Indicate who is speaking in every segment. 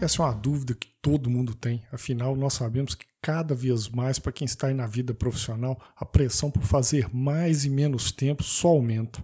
Speaker 1: Essa é uma dúvida que todo mundo tem, afinal, nós sabemos que cada vez mais, para quem está aí na vida profissional, a pressão por fazer mais e menos tempo só aumenta.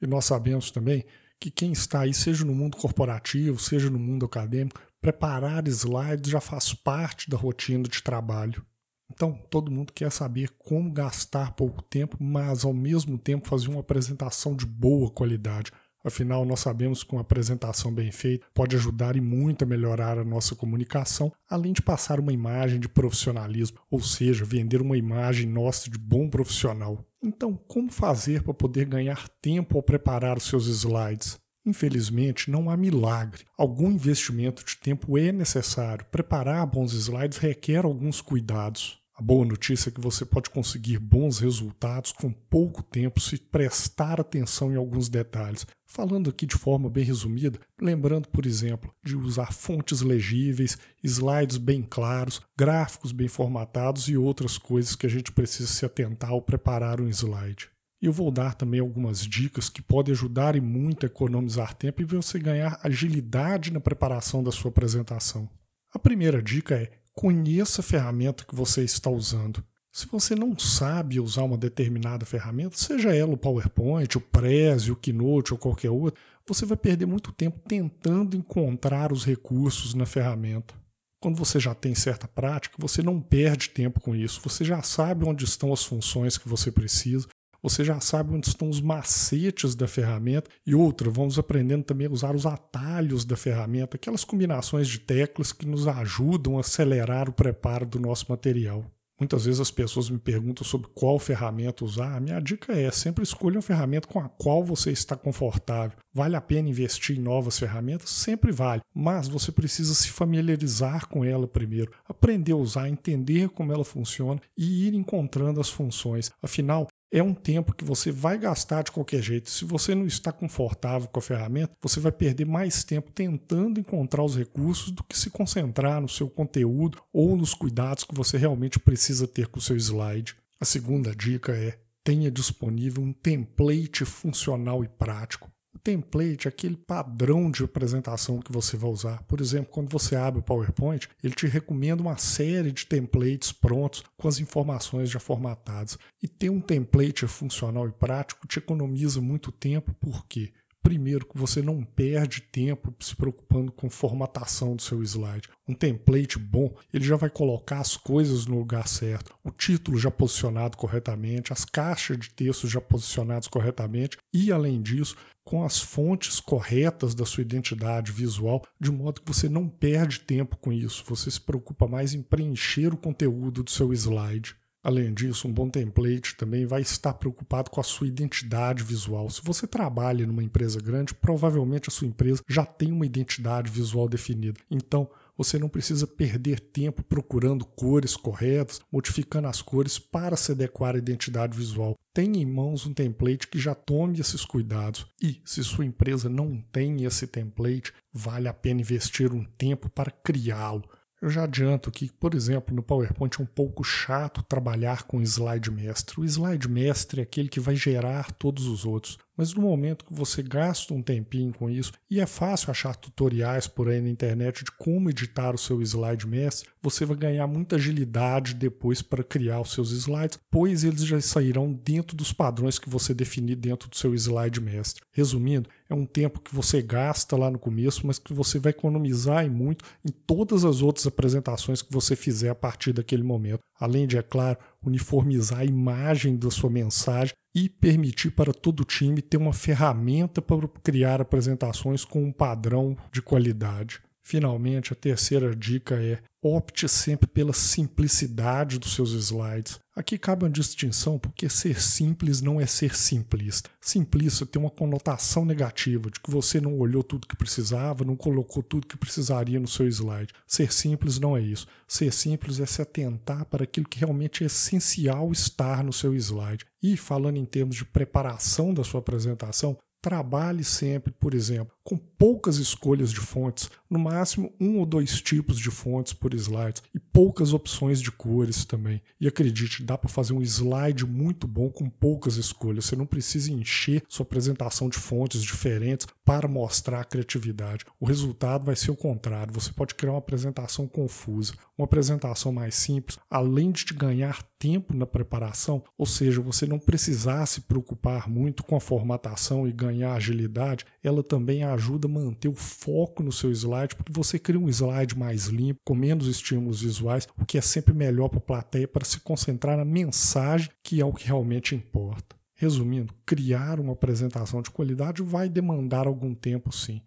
Speaker 1: E nós sabemos também que quem está aí, seja no mundo corporativo, seja no mundo acadêmico, preparar slides já faz parte da rotina de trabalho. Então, todo mundo quer saber como gastar pouco tempo, mas ao mesmo tempo fazer uma apresentação de boa qualidade. Afinal, nós sabemos que uma apresentação bem feita pode ajudar e muito a melhorar a nossa comunicação, além de passar uma imagem de profissionalismo, ou seja, vender uma imagem nossa de bom profissional. Então, como fazer para poder ganhar tempo ao preparar os seus slides? Infelizmente, não há milagre. Algum investimento de tempo é necessário. Preparar bons slides requer alguns cuidados. A boa notícia é que você pode conseguir bons resultados com pouco tempo se prestar atenção em alguns detalhes. Falando aqui de forma bem resumida, lembrando, por exemplo, de usar fontes legíveis, slides bem claros, gráficos bem formatados e outras coisas que a gente precisa se atentar ao preparar um slide. E eu vou dar também algumas dicas que podem ajudar e muito a economizar tempo e você ganhar agilidade na preparação da sua apresentação. A primeira dica é Conheça a ferramenta que você está usando. Se você não sabe usar uma determinada ferramenta, seja ela o PowerPoint, o Prezi, o Keynote ou qualquer outra, você vai perder muito tempo tentando encontrar os recursos na ferramenta. Quando você já tem certa prática, você não perde tempo com isso. Você já sabe onde estão as funções que você precisa, você já sabe onde estão os macetes da ferramenta. E outra, vamos aprendendo também a usar os atalhos da ferramenta, aquelas combinações de teclas que nos ajudam a acelerar o preparo do nosso material. Muitas vezes as pessoas me perguntam sobre qual ferramenta usar. A minha dica é: sempre escolha uma ferramenta com a qual você está confortável. Vale a pena investir em novas ferramentas? Sempre vale, mas você precisa se familiarizar com ela primeiro, aprender a usar, entender como ela funciona e ir encontrando as funções. Afinal, é um tempo que você vai gastar de qualquer jeito. Se você não está confortável com a ferramenta, você vai perder mais tempo tentando encontrar os recursos do que se concentrar no seu conteúdo ou nos cuidados que você realmente precisa ter com o seu slide. A segunda dica é tenha disponível um template funcional e prático. O template é aquele padrão de apresentação que você vai usar. Por exemplo, quando você abre o PowerPoint, ele te recomenda uma série de templates prontos com as informações já formatadas. E ter um template funcional e prático te economiza muito tempo, por quê? Primeiro, que você não perde tempo se preocupando com formatação do seu slide. Um template bom, ele já vai colocar as coisas no lugar certo, o título já posicionado corretamente, as caixas de textos já posicionadas corretamente e, além disso, com as fontes corretas da sua identidade visual, de modo que você não perde tempo com isso, você se preocupa mais em preencher o conteúdo do seu slide. Além disso, um bom template também vai estar preocupado com a sua identidade visual. Se você trabalha numa empresa grande, provavelmente a sua empresa já tem uma identidade visual definida. Então, você não precisa perder tempo procurando cores corretas, modificando as cores para se adequar à identidade visual. Tenha em mãos um template que já tome esses cuidados. E, se sua empresa não tem esse template, vale a pena investir um tempo para criá-lo. Eu já adianto que, por exemplo, no PowerPoint é um pouco chato trabalhar com slide mestre. O slide mestre é aquele que vai gerar todos os outros. Mas no momento que você gasta um tempinho com isso, e é fácil achar tutoriais por aí na internet de como editar o seu slide mestre, você vai ganhar muita agilidade depois para criar os seus slides, pois eles já sairão dentro dos padrões que você definir dentro do seu slide mestre. Resumindo, é um tempo que você gasta lá no começo, mas que você vai economizar e muito em todas as outras apresentações que você fizer a partir daquele momento. Além de, é claro, uniformizar a imagem da sua mensagem e permitir para todo o time ter uma ferramenta para criar apresentações com um padrão de qualidade. Finalmente, a terceira dica é opte sempre pela simplicidade dos seus slides. Aqui cabe uma distinção porque ser simples não é ser simplista. Simplista tem uma conotação negativa de que você não olhou tudo que precisava, não colocou tudo que precisaria no seu slide. Ser simples não é isso. Ser simples é se atentar para aquilo que realmente é essencial estar no seu slide. E falando em termos de preparação da sua apresentação, Trabalhe sempre, por exemplo, com poucas escolhas de fontes, no máximo um ou dois tipos de fontes por slide e poucas opções de cores também. E acredite, dá para fazer um slide muito bom com poucas escolhas. Você não precisa encher sua apresentação de fontes diferentes para mostrar a criatividade. O resultado vai ser o contrário. Você pode criar uma apresentação confusa. Uma apresentação mais simples, além de te ganhar tempo na preparação, ou seja, você não precisar se preocupar muito com a formatação e ganhar agilidade, ela também ajuda a manter o foco no seu slide, porque você cria um slide mais limpo, com menos estímulos visuais, o que é sempre melhor para a plateia para se concentrar na mensagem, que é o que realmente importa. Resumindo, criar uma apresentação de qualidade vai demandar algum tempo sim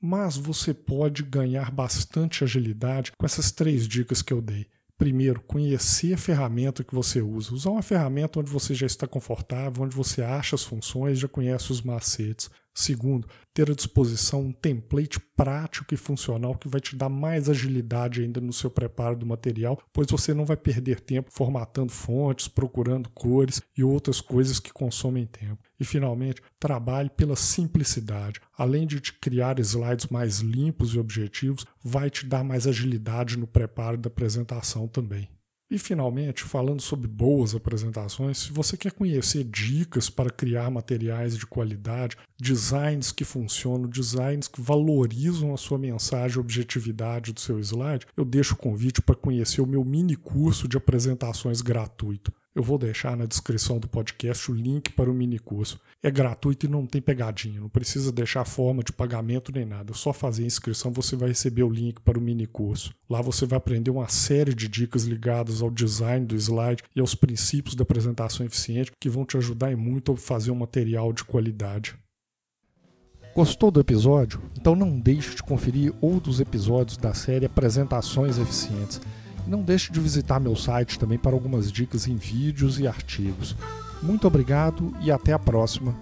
Speaker 1: mas você pode ganhar bastante agilidade com essas três dicas que eu dei. Primeiro, conhecer a ferramenta que você usa. Usar uma ferramenta onde você já está confortável, onde você acha as funções, já conhece os macetes. Segundo, ter à disposição um template prático e funcional que vai te dar mais agilidade ainda no seu preparo do material, pois você não vai perder tempo formatando fontes, procurando cores e outras coisas que consomem tempo. E finalmente, trabalhe pela simplicidade. Além de te criar slides mais limpos e objetivos, vai te dar mais agilidade no preparo da apresentação também. E finalmente, falando sobre boas apresentações, se você quer conhecer dicas para criar materiais de qualidade, designs que funcionam, designs que valorizam a sua mensagem e objetividade do seu slide, eu deixo o convite para conhecer o meu mini curso de apresentações gratuito. Eu vou deixar na descrição do podcast o link para o mini curso. É gratuito e não tem pegadinha, não precisa deixar forma de pagamento nem nada. É só fazer a inscrição, você vai receber o link para o mini curso. Lá você vai aprender uma série de dicas ligadas ao design do slide e aos princípios da apresentação eficiente que vão te ajudar muito a fazer um material de qualidade. Gostou do episódio? Então não deixe de conferir outros episódios da série Apresentações Eficientes. Não deixe de visitar meu site também para algumas dicas em vídeos e artigos. Muito obrigado e até a próxima.